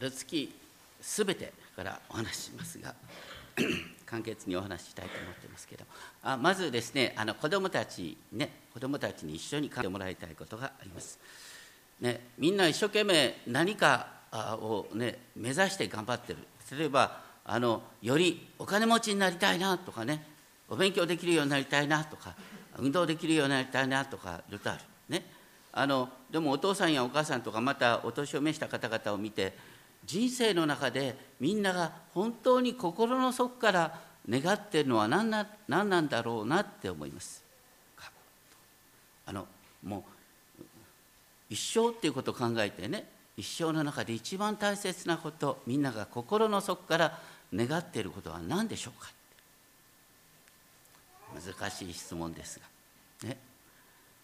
ルツキすべてからお話ししますが 簡潔にお話ししたいと思ってますけどあまずですねあの子どもたちね子どもたちに一緒に考えてもらいたいことがあります、ね、みんな一生懸命何かを、ね、目指して頑張ってる。例えばあのよりお金持ちになりたいなとかねお勉強できるようになりたいなとか運動できるようになりたいなとかいろいろある。ねあのでもお父さんやお母さんとかまたお年を召した方々を見て人生の中でみんなが本当に心の底から願ってるのは何な何なんだろうなって思います。あのもう一生っていうことを考えてね一生の中で一番大切なことみんなが心の底から願っていることは何でしょうか。難しい質問ですがね。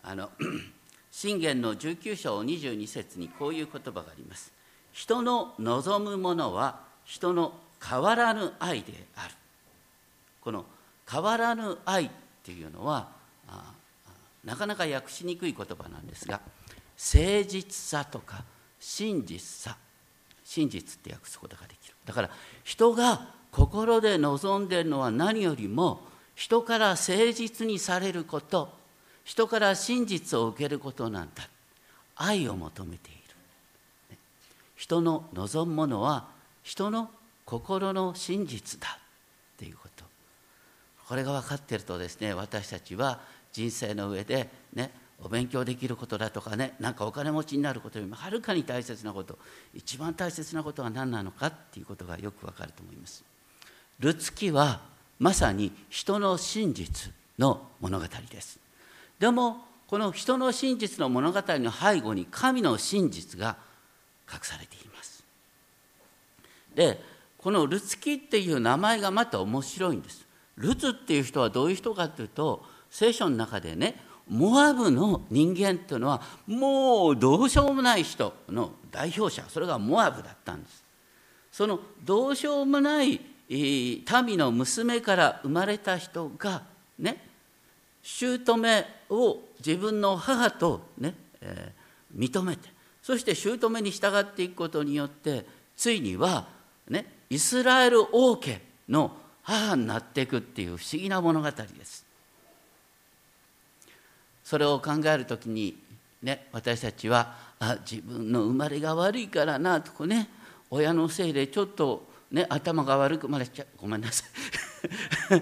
あの 信玄の19章22節にこういう言葉があります。人の望むものは人の変わらぬ愛である。この変わらぬ愛っていうのはなかなか訳しにくい言葉なんですが誠実さとか真実さ。真実って訳すことができる。だから人が心で望んでるのは何よりも人から誠実にされること。人から真実を受けることなんだ。愛を求めている。人の望むものは人の心の真実だっていうことこれが分かっているとですね私たちは人生の上でねお勉強できることだとかねなんかお金持ちになることよりもはるかに大切なこと一番大切なことは何なのか？っていうことがよくわかると思います。ルツキはまさに人の真実の物語です。でもこの人の真実の物語の背後に神の真実が隠されています。でこのルツキっていう名前がまた面白いんです。ルツっていう人はどういう人かというと聖書の中でねモアブの人間というのはもうどうしようもない人の代表者それがモアブだったんですそのどうしようもない民の娘から生まれた人がね姑を自分の母とね、えー、認めてそして姑に従っていくことによってついにはねイスラエル王家の母になっていくっていう不思議な物語です。それを考える時にね私たちはあ自分の生まれが悪いからなとかね親のせいでちょっとね頭が悪くまれちゃごめんなさい。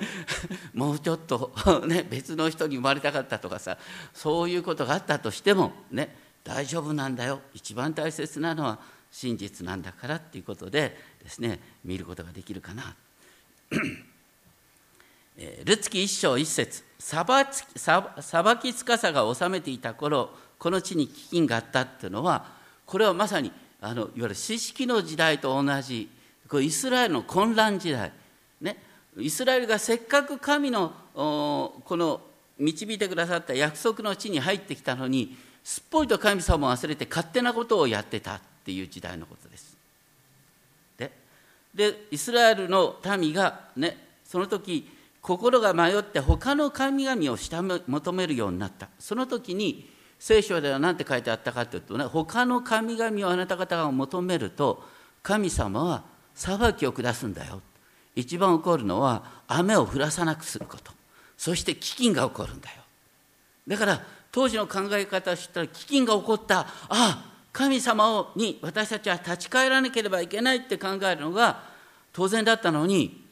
もうちょっとね別の人に生まれたかったとかさそういうことがあったとしてもね大丈夫なんだよ。一番大切なのは真実なんだからっていうことでですね見ることができるかな。ルツキ一章一節。裁きつかさが治めていた頃この地に飢饉があったっていうのはこれはまさにあのいわゆる四式の時代と同じこイスラエルの混乱時代、ね、イスラエルがせっかく神のこの導いてくださった約束の地に入ってきたのにすっぽりと神様を忘れて勝手なことをやってたっていう時代のことです。ででイスラエルの民がねその時心が迷って他の神々を下求めるようになった。その時に聖書では何て書いてあったかというとね他の神々をあなた方が求めると神様は裁きを下すんだよ。一番起こるのは雨を降らさなくすること。そして飢饉が起こるんだよ。だから当時の考え方を知ったら飢饉が起こった。ああ神様に私たちは立ち返らなければいけないって考えるのが当然だったのに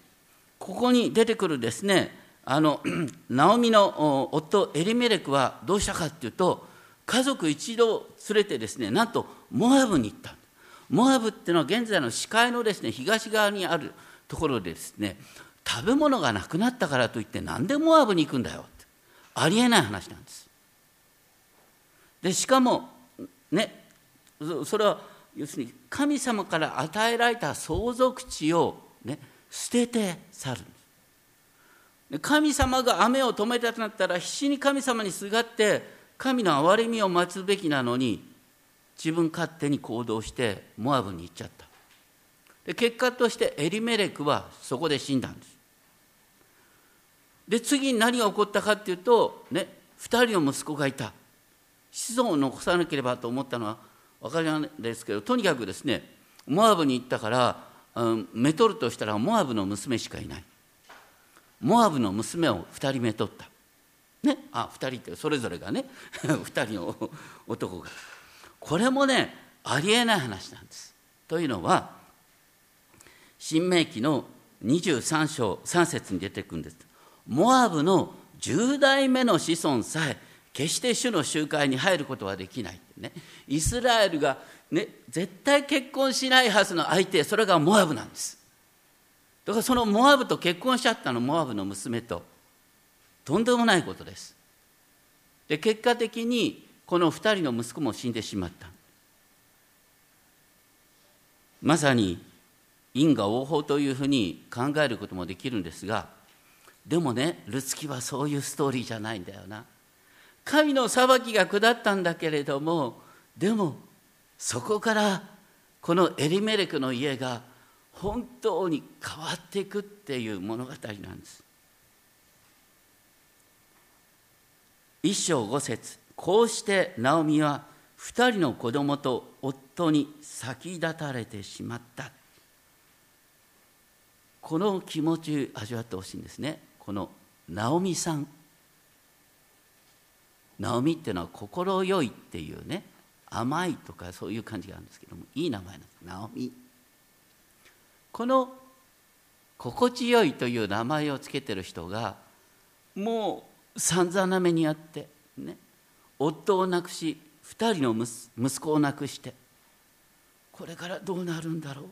ここに出てくるですねあの ナオミの夫エリメレクはどうしたかっていうと家族一同連れてですねなんとモアブに行った。モアブっていうのは現在の視界のですね東側にあるところでですね食べ物がなくなったからといって何でモアブに行くんだよって。ありえない話なんです。でしかもねそれは要するに神様から与えられた相続地をね捨てて去る。で神様が雨を止めたとなったら必死に神様にすがって神の憐れみを待つべきなのに自分勝手に行動してモアブに行っちゃった。で結果としてエリメレクはそこで死んだんです。で次に何が起こったかっていうとね2人の息子がいた。子孫を残さなければと思ったのは分かりないですけどとにかくですねモアブに行ったから、うん、めとるとしたらモアブの娘しかいない。モアブの娘を2人目取った。ね？あ2人ってそれぞれがね 2人の男が。これもねありえない話なんです。というのは新明記の23章3節に出てくるんです。モアブの10代目の子孫さえ決して主の集会に入ることはできない、ね、イスラエルが、ね、絶対結婚しないはずの相手それがモアブなんです。だからそのモアブと結婚しちゃったのモアブの娘と。とんでもないことです。で結果的にこの2人の息子も死んでしまった。まさに因果応報というふうに考えることもできるんですがでもねルツキはそういうストーリーじゃないんだよな。神の裁きが下ったんだけれどもでもそこからこのエリメレクの家が本当に変わっていくっていう物語なんです。一章五節こうしてナオミは二人の子供と夫に先立たれてしまった。この気持ち味わってほしいんですね。このナオミさん。ナオミっていうのは心よいっていうね甘いとかそういう感じがあるんですけどもいい名前なんです。ナオミ。この心地よいという名前をつけてる人がもう散々な目にあってね夫を亡くし2人の息子を亡くしてこれからどうなるんだろう。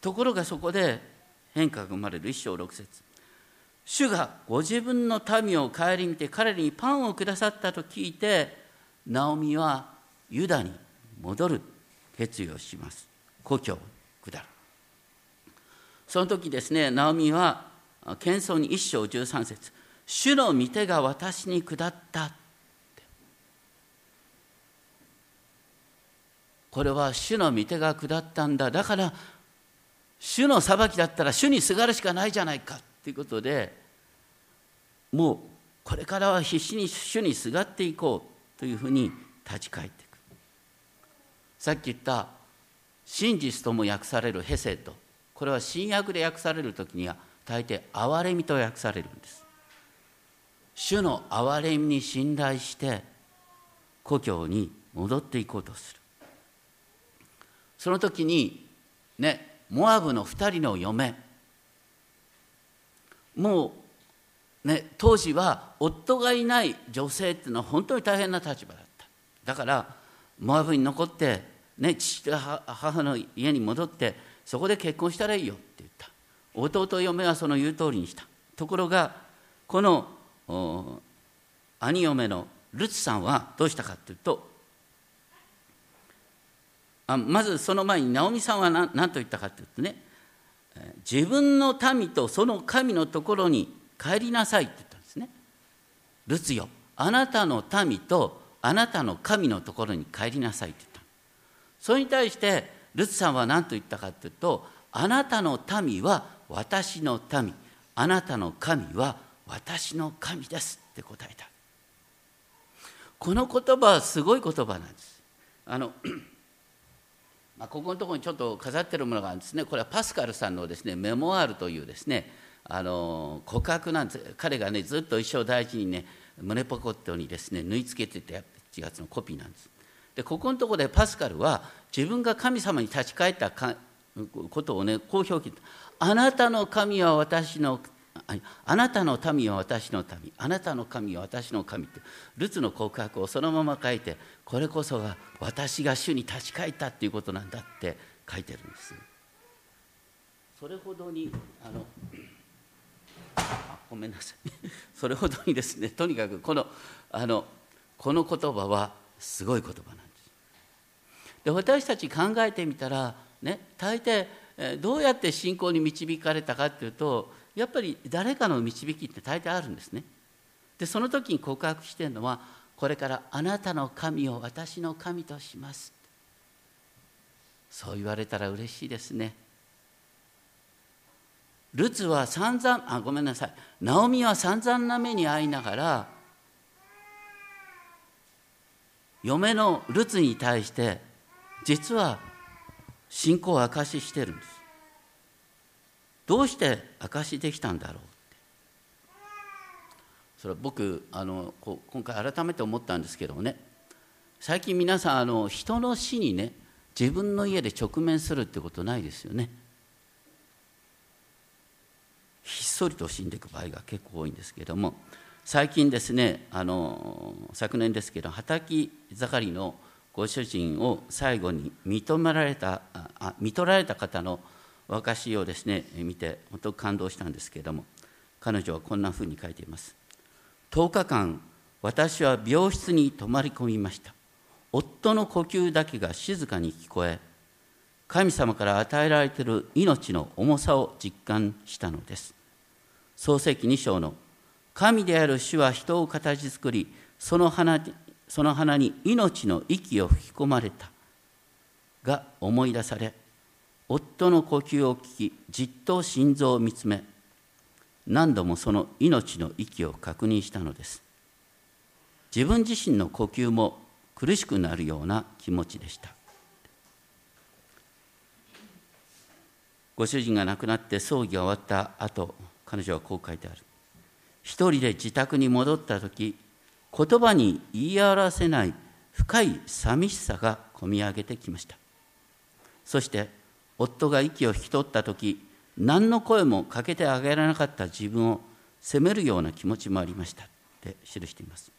ところがそこで変化が生まれる。一章六節。主がご自分の民を顧みて彼にパンをくださったと聞いてナオミはユダに戻る決意をします。故郷を下る。その時ですねナオミは謙遜に一章十三節主の御手が私に下ったこれは主の御手が下ったんだ。だから主の裁きだったら主にすがるしかないじゃないか。ということでもうこれからは必死に主にすがっていこうというふうに立ち返っていく。さっき言った真実とも訳されるヘセとこれは新約で訳される時には大抵憐れみと訳されるんです。主の憐れみに信頼して故郷に戻っていこうとする。その時にねモアブの2人の嫁もうね当時は夫がいない女性っていうのは本当に大変な立場だった。だからモアブに残ってね父と母の家に戻ってそこで結婚したらいいよって言った。弟嫁はその言う通りにした。ところがこの兄嫁のルツさんはどうしたかというとあまずその前にナオミさんは何と言ったかというとね自分の民とその神のところに帰りなさいって言ったんですね。ルツよあなたの民とあなたの神のところに帰りなさいって言ったそれに対してルツさんは何と言ったかというとあなたの民は私の民。あなたの神は私の神ですって答えた。この言葉はすごい言葉なんです。あのまあ、ここのところにちょっと飾ってるものがあるんですね。これはパスカルさんのですねメモアールというですねあの告白なんです。彼がねずっと一生大事にね胸ポコットにですね縫い付けてて1月のコピーなんです。でここのところでパスカルは自分が神様に立ち返ったことをねこう表記あなたの神は私のあなたの民は私の民。あなたの神は私の神ってルツの告白をそのまま書いてこれこそが私が主に立ち返ったっていうことなんだって書いてるんです。それほどにあのあごめんなさい。それほどにですねとにかくこのあのこの言葉はすごい言葉なんです。で私たち考えてみたらね大抵どうやって信仰に導かれたかっていうとやっぱり誰かの導きって大抵あるんですね。でその時に告白してるのはこれからあなたの神を私の神とします。そう言われたら嬉しいですね。ルツは散々あごめんなさい。ナオミは散々な目に遭いながら嫁のルツに対して実は信仰を証ししてるんです。どうして証しできたんだろう？ってそれは僕あのこ今回改めて思ったんですけどね。最近皆さんあの人の死にね自分の家で直面するってことないですよね。ひっそりと死んでいく場合が結構多いんですけども。最近ですねあの昨年ですけど畑盛りのご主人を最後に認められたあ見取られた方の証しをですね見て本当感動したんですけれども彼女はこんなふうに書いています。10日間私は病室に泊まり込みました。夫の呼吸だけが静かに聞こえ神様から与えられている命の重さを実感したのです。創世記2章の神である主は人を形作りその花その花に命の息を吹き込まれたが思い出され夫の呼吸を聞きじっと心臓を見つめ何度もその命の息を確認したのです。自分自身の呼吸も苦しくなるような気持ちでした。ご主人が亡くなって葬儀が終わった後彼女はこう書いてある。一人で自宅に戻った時言葉に言い表せない深い寂しさがこみ上げてきました。そして夫が息を引き取った時何の声もかけてあげられなかった自分を責めるような気持ちもありました。って記しています。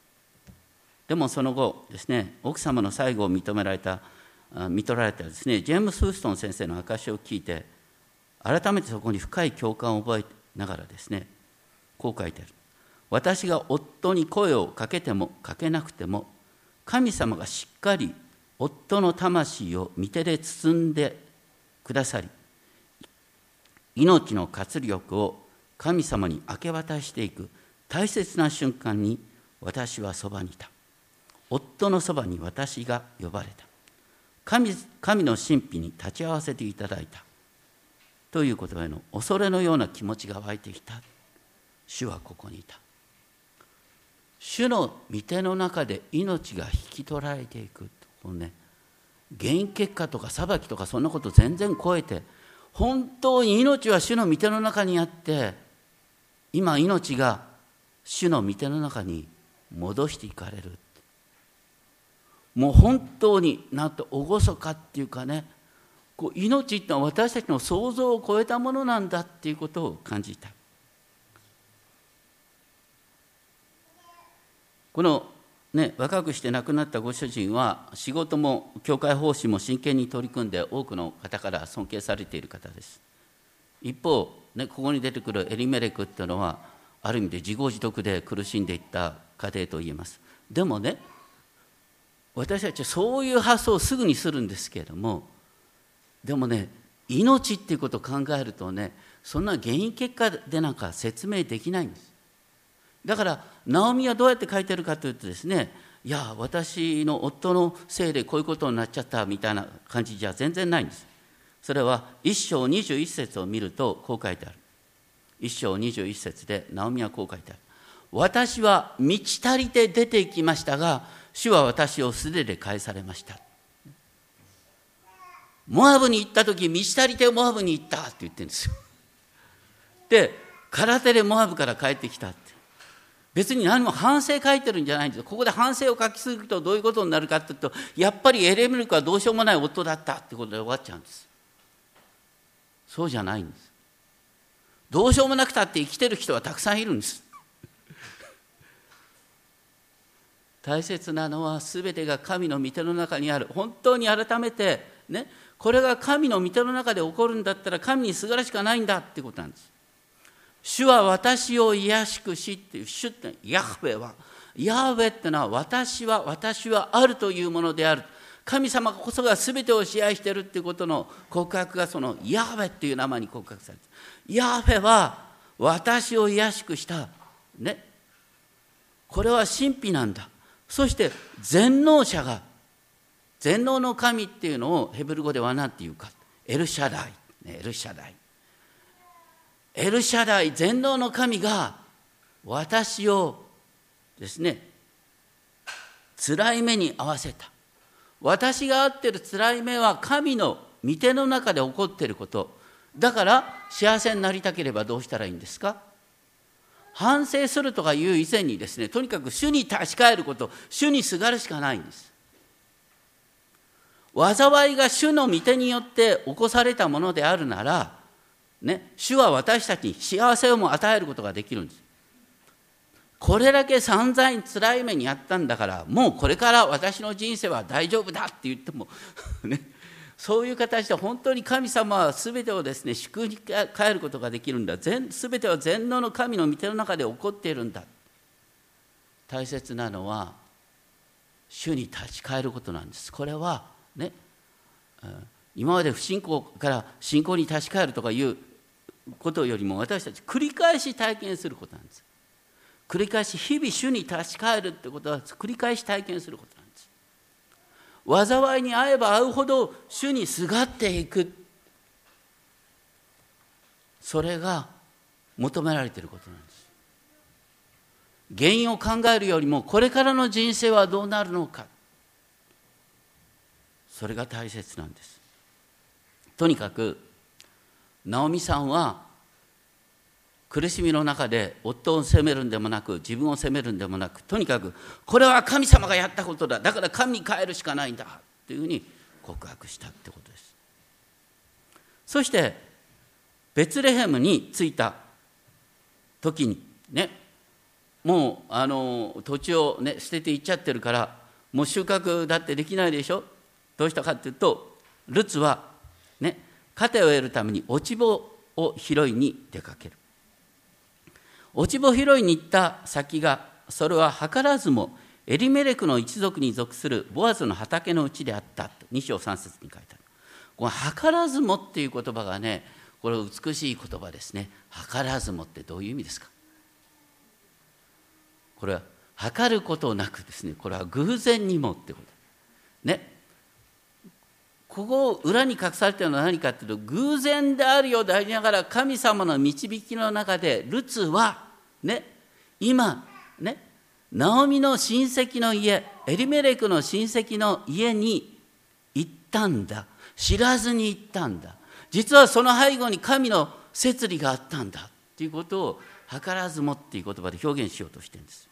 でもその後ですね奥様の最後を認められた見取られたですねジェームス・フーストン先生の証を聞いて改めてそこに深い共感を覚えながらですねこう書いてある。私が夫に声をかけてもかけなくても神様がしっかり夫の魂を御手で包んでくださり命の活力を神様に明け渡していく大切な瞬間に私はそばにいた。夫のそばに私が呼ばれた。神神の神秘に立ち会わせていただいた。ということへの恐れのような気持ちが湧いてきた。主はここにいた。主の御手の中で命が引き取られていくこのね。原因結果とか裁きとかそんなこと全然超えて本当に命は主の御手の中にあって今命が主の御手の中に戻していかれる。もう本当になんと厳かっていうかねこう命ってのは私たちの想像を超えたものなんだっていうことを感じた。このね、若くして亡くなったご主人は仕事も教会奉仕も真剣に取り組んで多くの方から尊敬されている方です。一方、ね、ここに出てくるエリメレクっていうのはある意味で自業自得で苦しんでいった家庭と言えます。でもね私たちはそういう発想をすぐにするんですけれどもでもね命っていうことを考えるとねそんな原因結果でなんか説明できないんです。だからナオミはどうやって書いてるかというとですねいや私の夫のせいでこういうことになっちゃったみたいな感じじゃ全然ないんです。それは一章21節を見るとこう書いてある。一章21節でナオミはこう書いてある。私は満ち足りて出て行きましたが主は私を素手で返されました。モアブに行った時満ち足りてモアブに行ったって言ってるんですよ。で空手でモアブから帰ってきた。別に何も反省書いてるんじゃないんです。ここで反省を書きすぎるとどういうことになるかっていうとやっぱりエレメルクはどうしようもない夫だったってことで終わっちゃうんです。そうじゃないんです。どうしようもなくたって生きてる人はたくさんいるんです。大切なのは全てが神の御手の中にある。本当に改めてねこれが神の御手の中で起こるんだったら神にすがらしかないんだってことなんです。主は私を癒しくしっていう主ってヤハウェはヤハウェってのは私は私はあるというものである。神様こそが全てを支配しているっていうことの告白がそのヤハウェっていう名前に告白されてヤハウェは私を癒しくした。ね。これは神秘なんだ。そして全能者が全能の神っていうのをヘブル語では何て言うかエルシャダイ、エルシャダイ。エルシャダイ全能の神が私をですね辛い目に遭わせた。私が会ってる辛い目は神の御手の中で起こっていること。だから幸せになりたければどうしたらいいんですか？反省するとかいう以前にですねとにかく主に立ち返ること。主にすがるしかないんです。災いが主の御手によって起こされたものであるなら、ね、主は私たちに幸せをも与えることができるんです。これだけ散々に辛い目にあったんだからもうこれから私の人生は大丈夫だって言っても ねそういう形で本当に神様は全てをですね祝に変えることができるんだ。全全ては全能の神の御手の中で起こっているんだ。大切なのは主に立ち返ることなんです。これはね今まで不信仰から信仰に立ち返るとかいうことよりも私たち繰り返し体験することなんです。繰り返し日々主に立ち返るってことは繰り返し体験することなんです。災いに遭えば遭うほど主にすがっていく。それが求められていることなんです。原因を考えるよりもこれからの人生はどうなるのか。それが大切なんです。とにかく直美さんは苦しみの中で夫を責めるんでもなく自分を責めるんでもなくとにかくこれは神様がやったことだ。だから神に変えるしかないんだというふうに告白したってことです。そしてベツレヘムに着いた時にねもうあの土地を、ね、捨てていっちゃってるからもう収穫だってできないでしょ？どうしたかっていうとルツは糧を得るために落ち穂を拾いに出かける。落ち穂拾いに行った先がそれは図らずもエリメレクの一族に属するボアズの畑のうちであったと2章3節に書いてある。この図らずもっていう言葉がねこれ美しい言葉ですね。図らずもってどういう意味ですか？これは測ることなくですねこれは偶然にもってこと。ね。ここを裏に隠されているのは何かというと偶然であるようでありながら神様の導きの中でルツはね、今、ね、ナオミの親戚の家、エリメレクの親戚の家に行ったんだ。知らずに行ったんだ。実はその背後に神の摂理があったんだっていうことを図らずもっていう言葉で表現しようとしてるんです。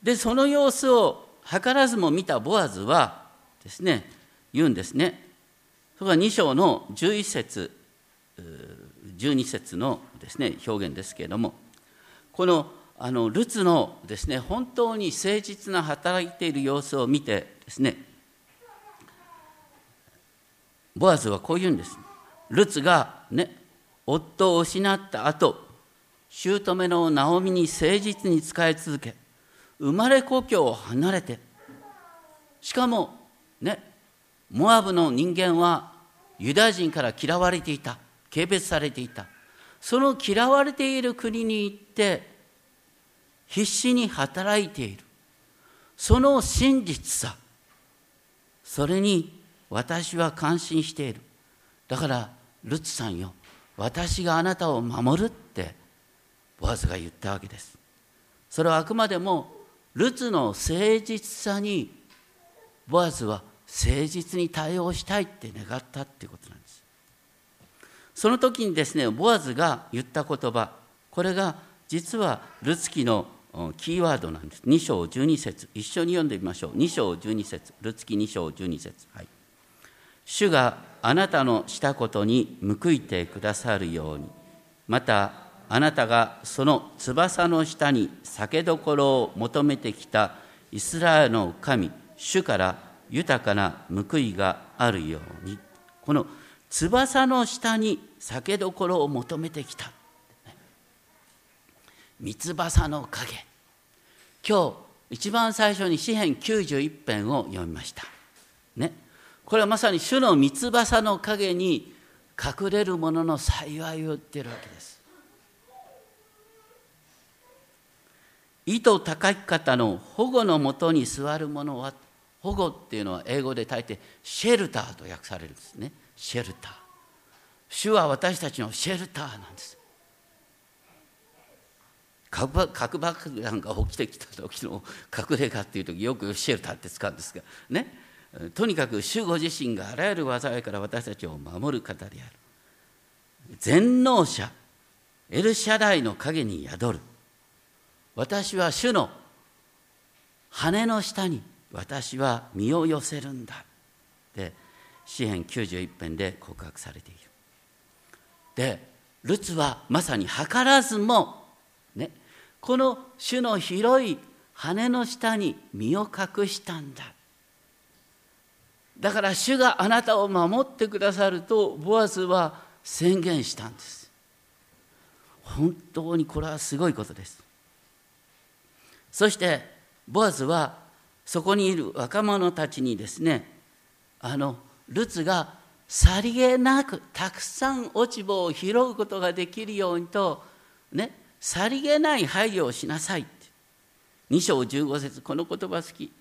で、その様子を図らずも見たボアズはですね、言うんですね。それが2章の11節12節のですね表現ですけれどもこのあのルツのですね本当に誠実な働いている様子を見てですねボアズはこう言うんですルツがね夫を失った後姑のナオミに誠実に仕え続け生まれ故郷を離れて。しかもねモアブの人間はユダヤ人から嫌われていた。軽蔑されていた。その嫌われている国に行って必死に働いている。その真実さ。それに私は感心している。だからルツさんよ私があなたを守るってボアズが言ったわけです。それはあくまでもルツの誠実さにボアズは誠実に対応したいって願ったっていうことなんです。その時にですねボアズが言った言葉これが実はルツキのキーワードなんです。2章12節。一緒に読んでみましょう。2章12節。ルツキ2章12節。はい。主があなたのしたことに報いてくださるように。またあなたがその翼の下に酒どころを求めてきたイスラエルの神主から豊かな報いがあるように。この「翼の下に酒どころを求めてきた。三翼の影。今日一番最初に詩編91編を読みました。ね。これはまさに主の三翼の影に隠れる者の幸いを言っているわけです。意図高き方の保護のもとに座る者は保護っていうのは英語で大抵シェルターと訳されるんですね。シェルター。主は私たちのシェルターなんです。核爆弾が起きてきた時の隠れ家っていう時よくシェルターって使うんですがね。とにかく主ご自身があらゆる災いから私たちを守る方である。全能者エルシャダイの影に宿る。私は主の羽の下に私は身を寄せるんだって詩編91編で告白されている。でルツはまさに図らずも、ね、この主の広い羽の下に身を隠したんだ。だから主があなたを守ってくださるとボアズは宣言したんです。本当にこれはすごいことです。そしてボアズはそこにいる若者たちにですねあのルツがさりげなくたくさん落ち葉を拾うことができるようにとねさりげない配慮をしなさいって。2章15節この言葉好き。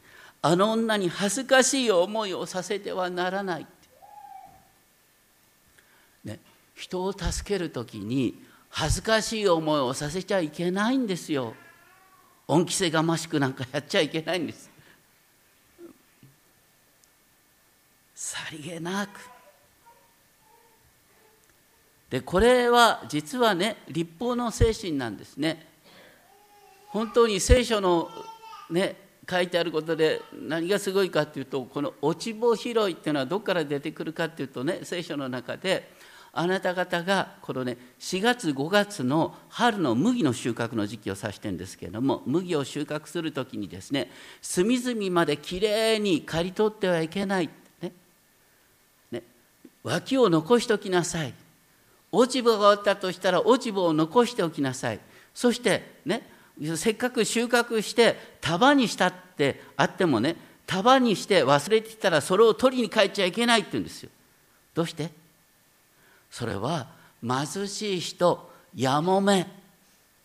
あの女に恥ずかしい思いをさせてはならない、ね、人を助ける時に恥ずかしい思いをさせちゃいけないんですよ。恩着せがましくなんかやっちゃいけないんです。さりげなく。でこれは実はね立法の精神なんですね。本当に聖書のね書いてあることで何がすごいかっていうとこの落ち穂拾いっていうのはどこから出てくるかっていうとね聖書の中であなた方がこのね4月5月の春の麦の収穫の時期を指してるんですけれども麦を収穫する時にですね隅々まできれいに刈り取ってはいけないねね脇を残しておきなさい。落ち葉があったとしたら落ち葉を残しておきなさい。そしてねせっかく収穫して束にしたってあってもね束にして忘れてきたらそれを取りに帰っちゃいけないって言うんですよ。どうして？それは貧しい人やもめ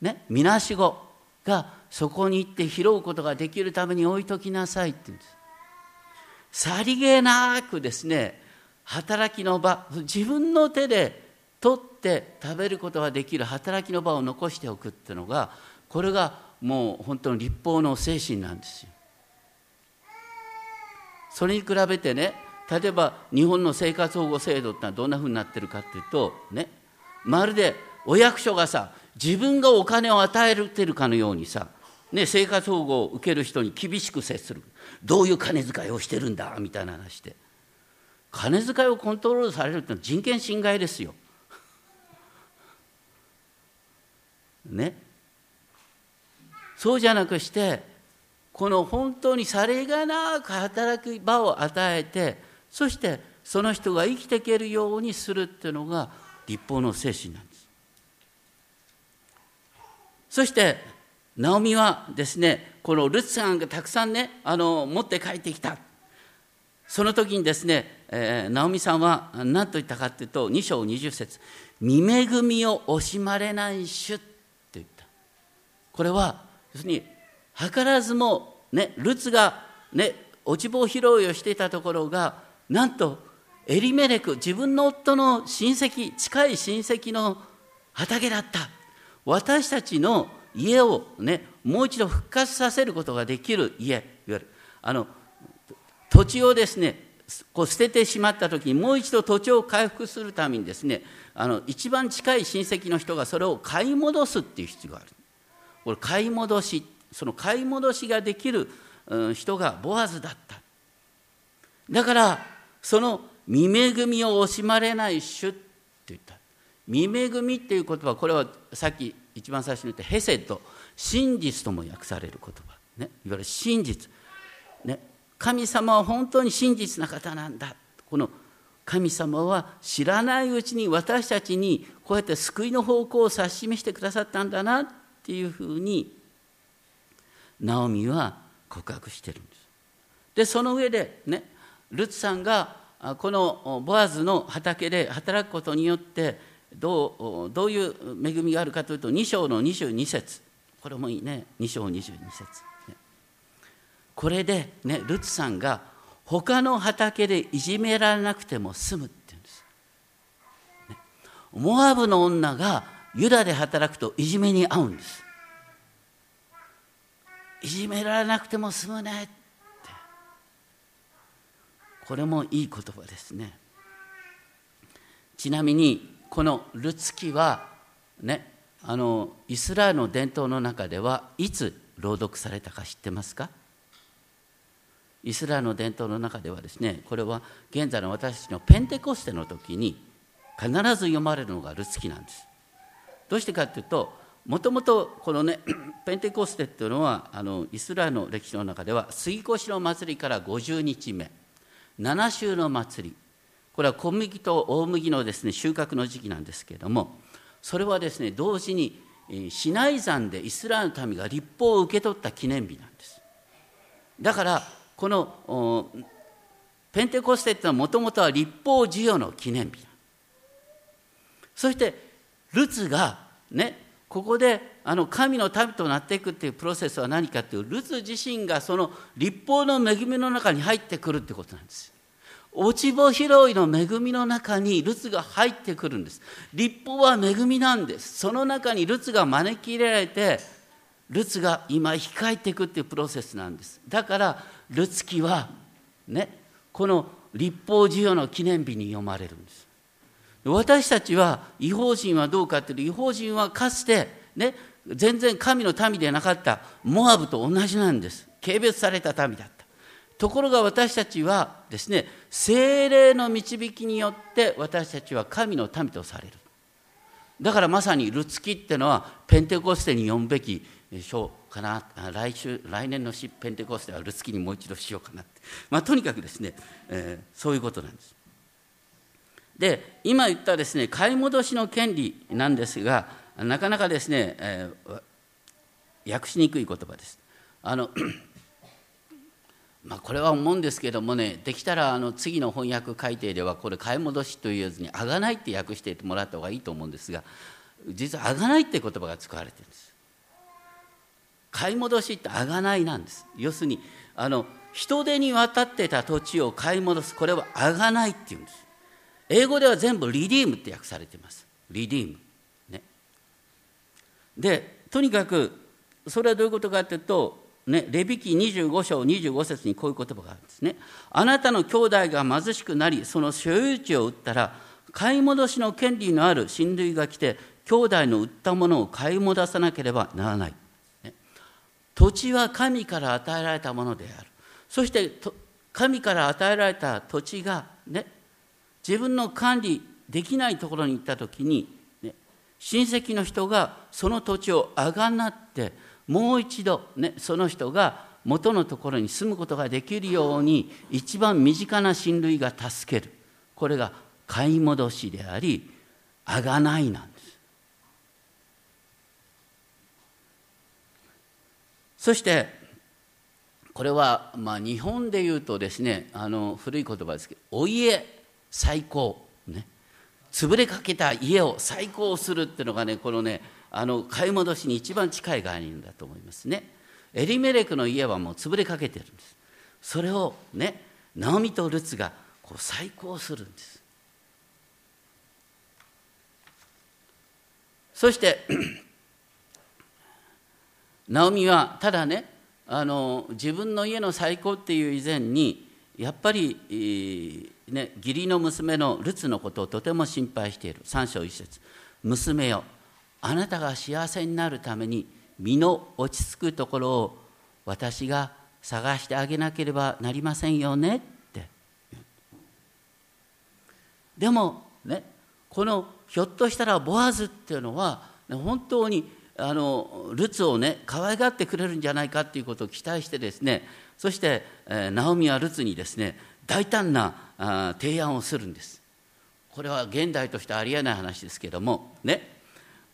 ねみなしごがそこに行って拾うことができるために置いときなさいって言うんですさりげなくですね働きの場自分の手で取って食べることができる働きの場を残しておくっていうのがこれがもう本当に立法の精神なんですよ。それに比べてね例えば日本の生活保護制度ってのはどんなふうになってるかっていうとねまるでお役所がさ自分がお金を与えてるかのようにさ、ね、生活保護を受ける人に厳しく接する。どういう金遣いをしてるんだみたいな話で。金遣いをコントロールされるってのは人権侵害ですよ。ね。そうじゃなくしてこの本当にさりげなく働く場を与えてそしてその人が生きていけるようにするっていうのが立法の精神なんです。そしてナオミはですねこのルツさんがたくさんねあの持って帰ってきた。その時にですね、えー、ナオミさんは何と言ったかっていうと2章20節見恵みを惜しまれない主」って言った。これは要するに図らずもねルツがね落ち葉拾いをしていたところがなんとエリメレク自分の夫の親戚近い親戚の畑だった。私たちの家をねもう一度復活させることができる家いわゆるあの土地をですねこう捨ててしまった時にもう一度土地を回復するためにですねあの一番近い親戚の人がそれを買い戻すっていう必要がある。これ買い戻しその買い戻しができる人がボアズだった。だからその見恵みを惜しまれない主って言った。見恵みっていう言葉これはさっき一番最初に言ったヘセと真実とも訳される言葉、ね、いわゆる真実、ね、神様は本当に真実な方なんだ。この神様は知らないうちに私たちにこうやって救いの方向を指し示してくださったんだなっていうふうにナオミは告白してるんです。でその上でねルツさんがこのボアズの畑で働くことによってどうどういう恵みがあるかというと2章の22節。これもいいね。2章22節、これで、ね、ルツさんが他の畑でいじめられなくても済むって言うんです、ね、モアブの女がユダで働くといじめに遭うんです。いじめられなくても済むねって。これもいい言葉ですね。ちなみにこのルツキはねあのイスラエルの伝統の中ではいつ朗読されたか知ってますか？イスラエルの伝統の中ではですねこれは現在の私たちのペンテコステの時に必ず読まれるのがルツキなんです。どうしてかっていうともともとこのね ペンテコステっていうのはあのイスラエルの歴史の中では杉越の祭りから50日目。7週の祭り。これは小麦と大麦のですね収穫の時期なんですけれどもそれはですね同時にシナイ山でイスラエルの民が立法を受け取った記念日なんです。だからこのペンテコステっていうのはもともとは立法授与の記念日そしてルツがねここであの神の民となっていくっていうプロセスは何かっていうルツ自身がその立法の恵みの中に入ってくるってことなんです。落ち穂拾いの恵みの中にルツが入ってくるんです。立法は恵みなんです。その中にルツが招き入れられてルツが今生き返っていくっていうプロセスなんです。だからルツ記はねこの立法授与の記念日に読まれるんです。私たちは違法人はどうかっていうと違法人はかつてね全然神の民でなかったモアブと同じなんです。軽蔑された民だった。ところが私たちはですね精霊の導きによって私たちは神の民とされる。だからまさにルツキってのはペンテコステに読むべき章かな。来週来年のペンテコステはルツキにもう一度しようかなって、まあ、とにかくですね、えー、そういうことなんです。で今言ったですね買い戻しの権利なんですがなかなかですね、えー、訳しにくい言葉です。あのまあ、これは思うんですけどもねできたらあの次の翻訳改訂ではこれ買い戻しと言わずに「あがない」って訳してもらった方がいいと思うんですが実は「あがない」って言葉が使われてるんです。買い戻しってあがないなんです。要するにあの人手に渡ってた土地を買い戻すこれはあがないっていうんです。英語では全部リディームって訳されています。リディーム。でとにかくそれはどういうことかというとね、レビキ25章25節にこういう言葉があるんですね。あなたの兄弟が貧しくなり、その所有地を売ったら、買い戻しの権利のある親類が来て、兄弟の売ったものを買い戻さなければならない。土地は神から与えられたものであるそして神から与えられた土地がね自分の管理できないところに行った時に、親戚の人がその土地をあがなってもう一度、ね、その人が元のところに住むことができるように一番身近な親類が助ける。これが買い戻しでありあがないなんです。そしてこれはまあ日本で言うとですねあの古い言葉ですけどお家再興。ね。潰れかけた家を再興するっていうのがねこのねあの買い戻しに一番近い概念だと思いますね。エリメレクの家はもう潰れかけてるんです。それをねナオミとルツがこう再興するんです。そして ナオミはただねあの自分の家の再興っていう以前にやっぱり、ね、義理の娘のルツのことをとても心配している。三章一節。娘よあなたが幸せになるために身の落ち着くところを私が探してあげなければなりませんよね。って。でもねこのひょっとしたらボアズっていうのは本当にあのルツをね可愛がってくれるんじゃないかっていうことを期待してですねそして、えー、ナオミはルツにですね大胆な提案をするんです。これは現代としてありえない話ですけどもね。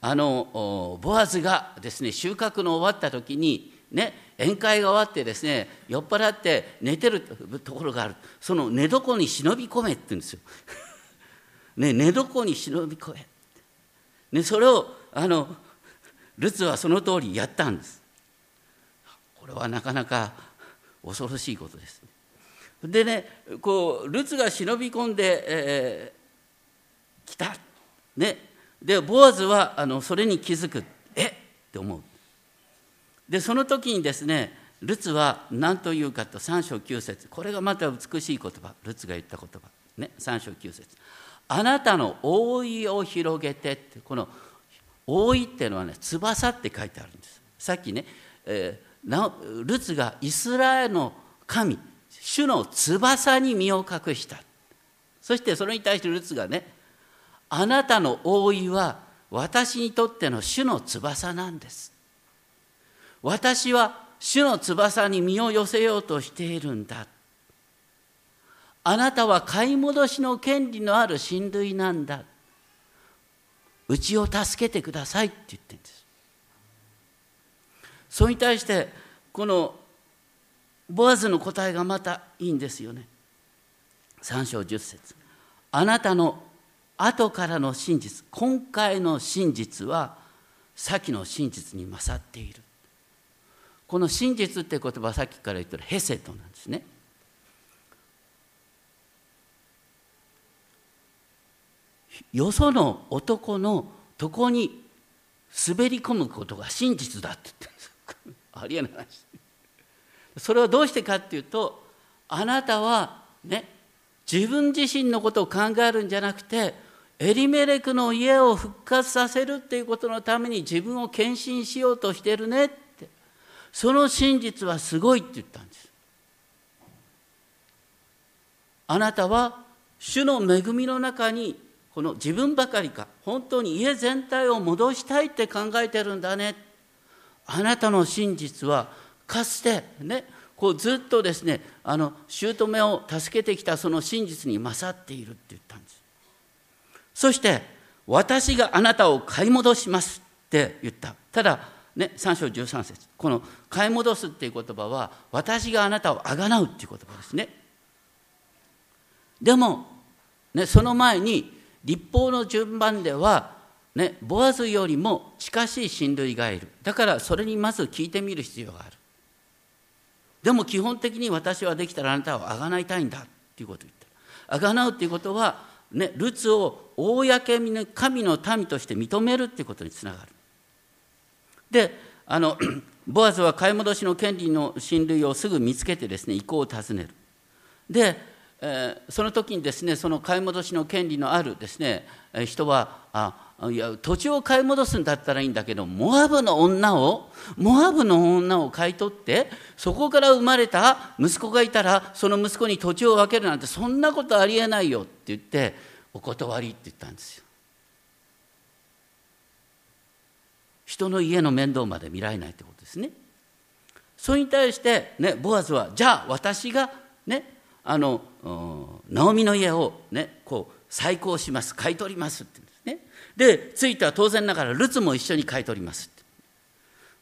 あのボアズがですね収穫の終わった時にね宴会が終わってですね酔っ払って寝てるところがある。その寝床に忍び込めって言うんですよ。ね、寝床に忍び込め、ね、それをあのルツはその通りやったんです。これはなかなか恐ろしいことです。でねこうルツが忍び込んで、えー、来た。ね。でボアズはあのそれに気づく。え？って思う。でその時にですねルツは何というかと3章9節。これがまた美しい言葉。ルツが言った言葉。ね3章9節。あなたの覆いを広げてってこの覆いっていうのはね翼って書いてあるんです。さっきね、えー、ルツがイスラエルの神。主の翼に身を隠した。そしてそれに対してルツがねあなたの覆いは私にとっての主の翼なんです。私は主の翼に身を寄せようとしているんだ。あなたは買い戻しの権利のある親類なんだ。うちを助けてくださいって言ってるんです。それに対してこのボアズの答えがまたいいんですよね。3章10節。あなたの後からの真実。今回の真実は先の真実に勝っている。この真実って言葉はさっきから言ってるヘセトなんですね。よその男のとこに滑り込むことが真実だって言ってるんです。ありえない話それはどうしてかっていうとあなたはね自分自身のことを考えるんじゃなくてエリメレクの家を復活させるっていうことのために自分を献身しようとしてるねって。その真実はすごいって言ったんです。あなたは主の恵みの中にこの自分ばかりか本当に家全体を戻したいって考えてるんだね。あなたの真実はかつてねこうずっとですねあの姑を助けてきたその真実に勝っているって言ったんです。そして私があなたを買い戻しますって言った。ただね3章13節。この買い戻すっていう言葉は私があなたをあがなうっていう言葉ですね。でも、ね、その前に立法の順番では、ね、ボアズよりも近しい親類がいる。だからそれにまず聞いてみる必要がある。でも基本的に私はできたらあなたをあがないたいんだっていうことを言ってる。あがなうっていうことは、ね、ルツを公に神の民として認めるっていうことにつながる。であの ボアズは買い戻しの権利の親類をすぐ見つけてですね意向を尋ねる。でえー、その時にですねその買い戻しの権利のあるですね人はあいや土地を買い戻すんだったらいいんだけどモアブの女をモアブの女を買い取ってそこから生まれた息子がいたらその息子に土地を分けるなんてそんなことありえないよって言ってお断りって言ったんですよ。人の家の面倒まで見られないってことですね。それに対して、ね、ボアズはじゃあ私がねあのナオミの家をねこう再興します買い取りますってでついては当然ながらルツも一緒に買い取ります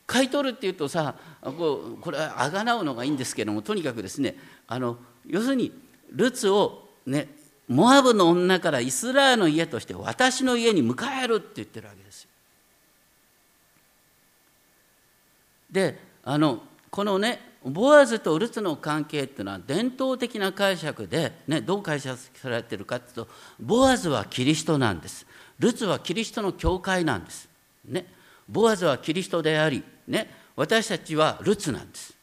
買い取るっていうとさこうこれはあがなうのがいいんですけどもとにかくですねあの要するにルツをねモアブの女からイスラエルの家として私の家に迎えるって言ってるわけですよ。であのこのねボアズとルツの関係っていうのは伝統的な解釈で、ね、どう解釈されてるかっていうとボアズはキリストなんですルツはキリストの教会なんです、ね、ボアズはキリストであり、ね、私たちはルツなんです。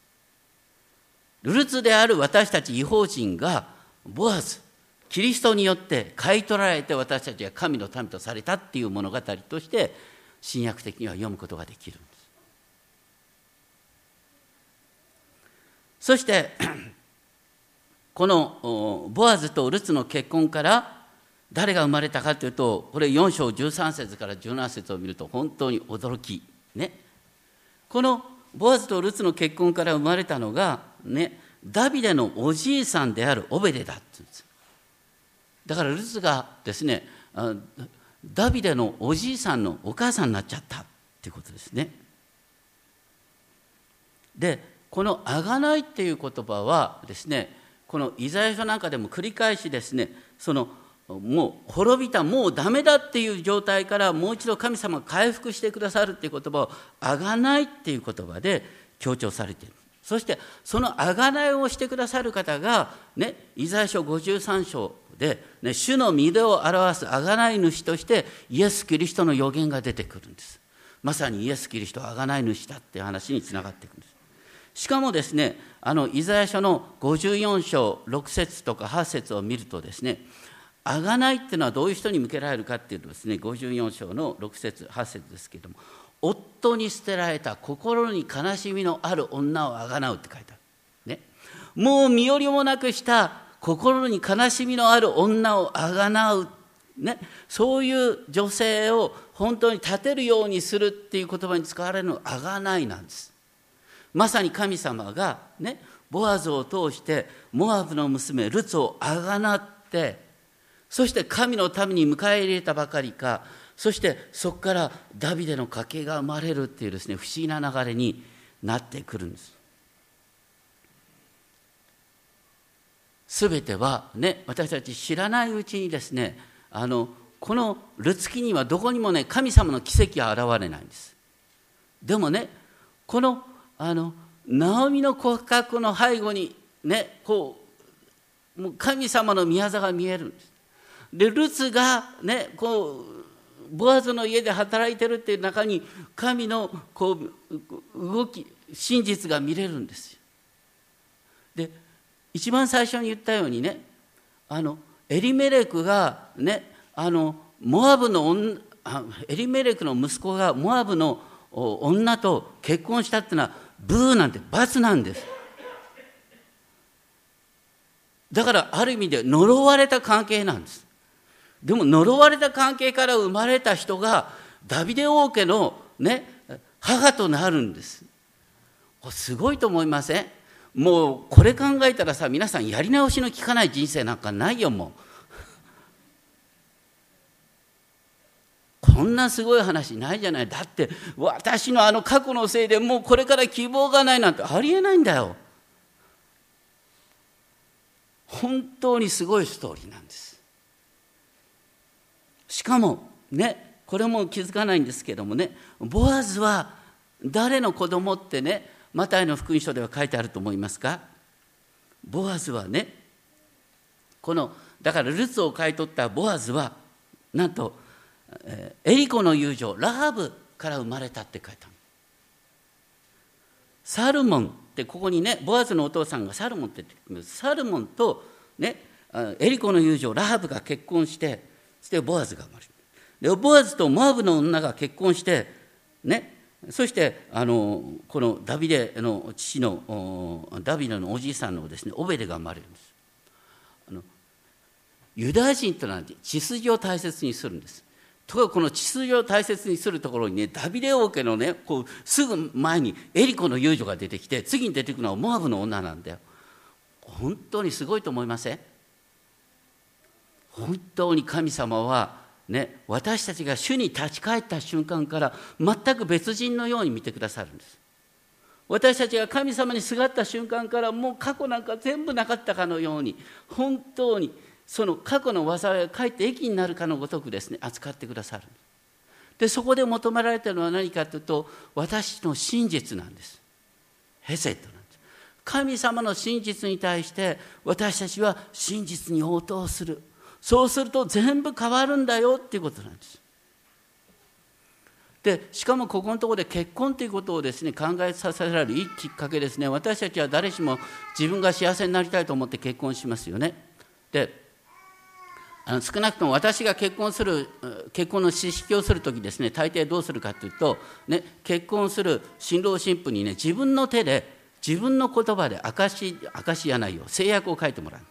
ルツである私たち違法人がボアズキリストによって買い取られて私たちが神の民とされたっていう物語として新約的には読むことができるんです。そしてこのボアズとルツの結婚から誰が生まれたかというとこれ4章13節から17節を見ると本当に驚き。ね。このボアズとルツの結婚から生まれたのがねダビデのおじいさんであるオベデだって言うんですだからルツがですねダビデのおじいさんのお母さんになっちゃったっていうことですね。でこの「あがない」っていう言葉はですねこのイザヤ書なんかでも繰り返しですねそのもう滅びたもうダメだっていう状態からもう一度神様が回復してくださるっていう言葉を「あがない」っていう言葉で強調されている。そしてそのあがないをしてくださる方がねイザヤ書53章で、ね、主の御手を表すあがない主としてイエス・キリストの予言が出てくるんです。まさにイエス・キリストは贖い主だっていう話につながっていくんです。しかもですねあのイザヤ書の54章6節とか8節を見るとですね贖いっていうのはどういう人に向けられるかっていうとですね54章の6節8節ですけれども夫に捨てられた心に悲しみのある女をあがなうって書いてある、ね、もう身寄りもなくした心に悲しみのある女をあがなう、ね、そういう女性を本当に立てるようにするっていう言葉に使われるのがあがないなんです。まさに神様がねボアズを通してモアブの娘ルツをあがなってそして神のために迎え入れたばかりかそしてそこからダビデの家系が生まれるっていうですね不思議な流れになってくるんです。すべてはね私たち知らないうちにですねあのこのルツキにはどこにもね神様の奇跡は現れないんです。でもねこのあのナオミの告白の背後にねこうもう神様の宮沢が見えるんです。でルツがねこうボアズの家で働いてるっていう中に神のこう動き真実が見れるんですよ。で一番最初に言ったようにねあのエリメレクがねあのモアブのエリメレクの息子がモアブの女と結婚したっていうのはブーなんて罰なんです。だからある意味で呪われた関係なんです。でも呪われた関係から生まれた人がダビデ王家のね母となるんです。すごいと思いません？もうこれ考えたらさ皆さんやり直しの効かない人生なんかないよもう。こんなすごい話ないじゃない？だって私のあの過去のせいでもうこれから希望がないなんてありえないんだよ本当にすごいストーリーなんですしかもねこれも気づかないんですけどもねボアズは誰の子供ってねマタイの福音書では書いてあると思いますか？ボアズはねこのだからルツを買い取ったボアズはなんとえエリコの友情ラハブから生まれたって書いたサルモンってここにねボアズのお父さんがサルモンって言ってサルモンとねエリコの友情ラハブが結婚してそしてボアズが生まれる。でボアズとモアブの女が結婚してね。そしてあのこのダビデの父のダビデのおじいさんのですねオベデが生まれるんです。あのユダヤ人というのは血筋を大切にするんです。ところがこの血筋を大切にするところにねダビデ王家のねこうすぐ前にエリコの遊女が出てきて次に出てくるのはモアブの女なんだよ。本当にすごいと思いません？本当に神様はね私たちが主に立ち返った瞬間から全く別人のように見てくださるんです。私たちが神様にすがった瞬間からもう過去なんか全部なかったかのように本当にその過去の災いがかえって益になるかのごとくですね扱ってくださるでそこで求められてるのは何かというと私の真実なんです。ヘセットなんです。神様の真実に対して私たちは真実に応答する。そうすると全部変わるんだよっていうことなんです。でしかもここのところで結婚ということをですね考えさせられるいいきっかけですね。私たちは誰しも自分が幸せになりたいと思って結婚しますよね。であの少なくとも私が結婚する結婚の知識をする時ですね大抵どうするかというと、ね、結婚する新郎新婦にね自分の手で自分の言葉で証証やないよ。制約を書いてもらう。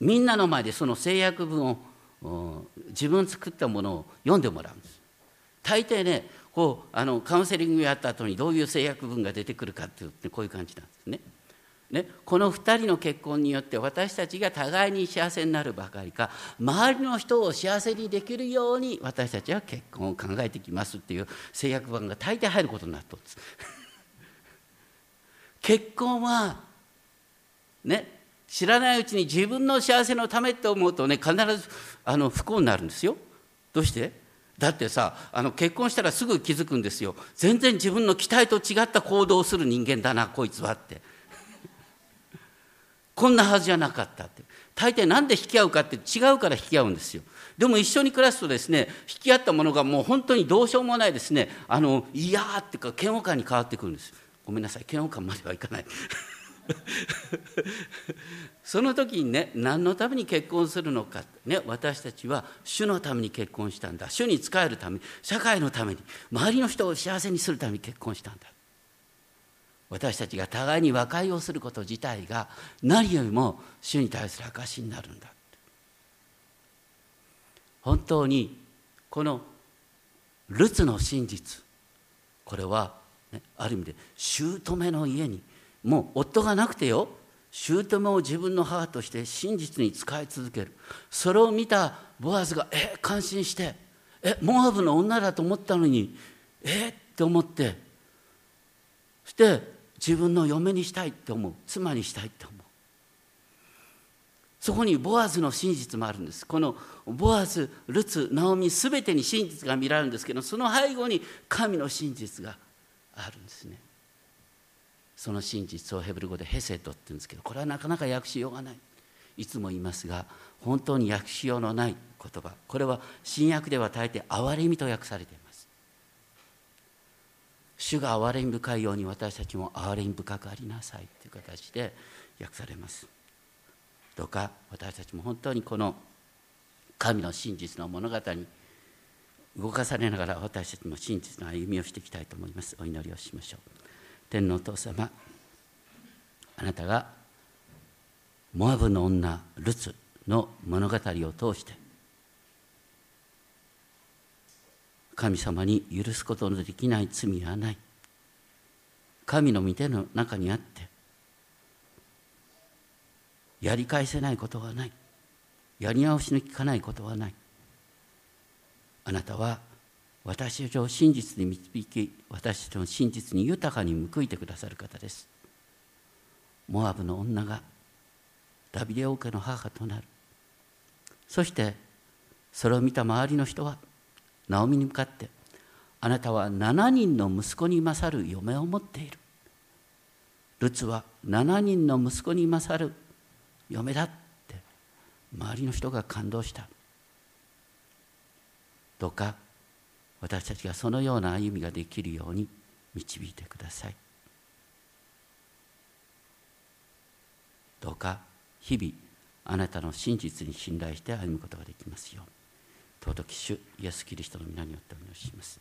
みんなの前でその制約文を自分作ったものを読んでもらうんです大抵ねこうあのカウンセリングやった後にどういう制約文が出てくるかっていうこういう感じなんですねね、この2人の結婚によって私たちが互いに幸せになるばかりか周りの人を幸せにできるように私たちは結婚を考えてきますっていう制約版が大抵入ることになったんです。結婚はね知らないうちに自分の幸せのためって思うとね必ずあの不幸になるんですよ。どうして？だってさあの結婚したらすぐ気づくんですよ。全然自分の期待と違った行動をする人間だなこいつはって。こんなはずじゃなかったって。大抵何で引き合うかって違うから引き合うんですよ。でも一緒に暮らすとですね引き合ったものがもう本当にどうしようもないですね。あの嫌っていうか嫌悪感に変わってくるんですごめんなさい嫌悪感まではいかない。その時にね何のために結婚するのか、ね、私たちは主のために結婚したんだ。主に仕えるために社会のために周りの人を幸せにするために結婚したんだ。私たちが互いに和解をすること自体が何よりも主に対する証になるんだ。本当にこのルツの真実。これは、ね、ある意味で姑の家にもう夫がなくてよ。姑を自分の母として真実に使い続ける。それを見たボアズがえ感心してえモアブの女だと思ったのにえって思ってそして自分の嫁にしたいって思う。妻にしたいって思う。そこにボアズの真実もあるんです。このボアズルツナオミ全てに真実が見られるんですけどその背後に神の真実があるんですね。その真実をヘブル語でヘセトって言うんですけどこれはなかなか訳しようがない。いつも言いますが本当に訳しようのない言葉。これは新約では大抵憐れみと訳されています。主が憐れみ深いように私たちも憐れみ深くありなさいという形で訳されます。どうか私たちも本当にこの神の真実の物語に動かされながら私たちも真実の歩みをしていきたいと思います。お祈りをしましょう。天皇お父様。あなたがモアブの女ルツの物語を通して神様に許すことのできない罪はない。神の御手の中にあってやり返せないことはない。やり直しのきかないことはない。あなたは私たちを真実に導き私たちの真実に豊かに報いてくださる方です。モアブの女がダビデ王家の母となる。そしてそれを見た周りの人はナオミに向かってあなたは7人の息子に勝る嫁を持っている。ルツは7人の息子に勝る嫁だって周りの人が感動した。どうか私たちがそのような歩みができるように導いてくださいどうか日々あなたの真実に信頼して歩むことができますよう尊き主イエス・キリストの皆によってお願いします。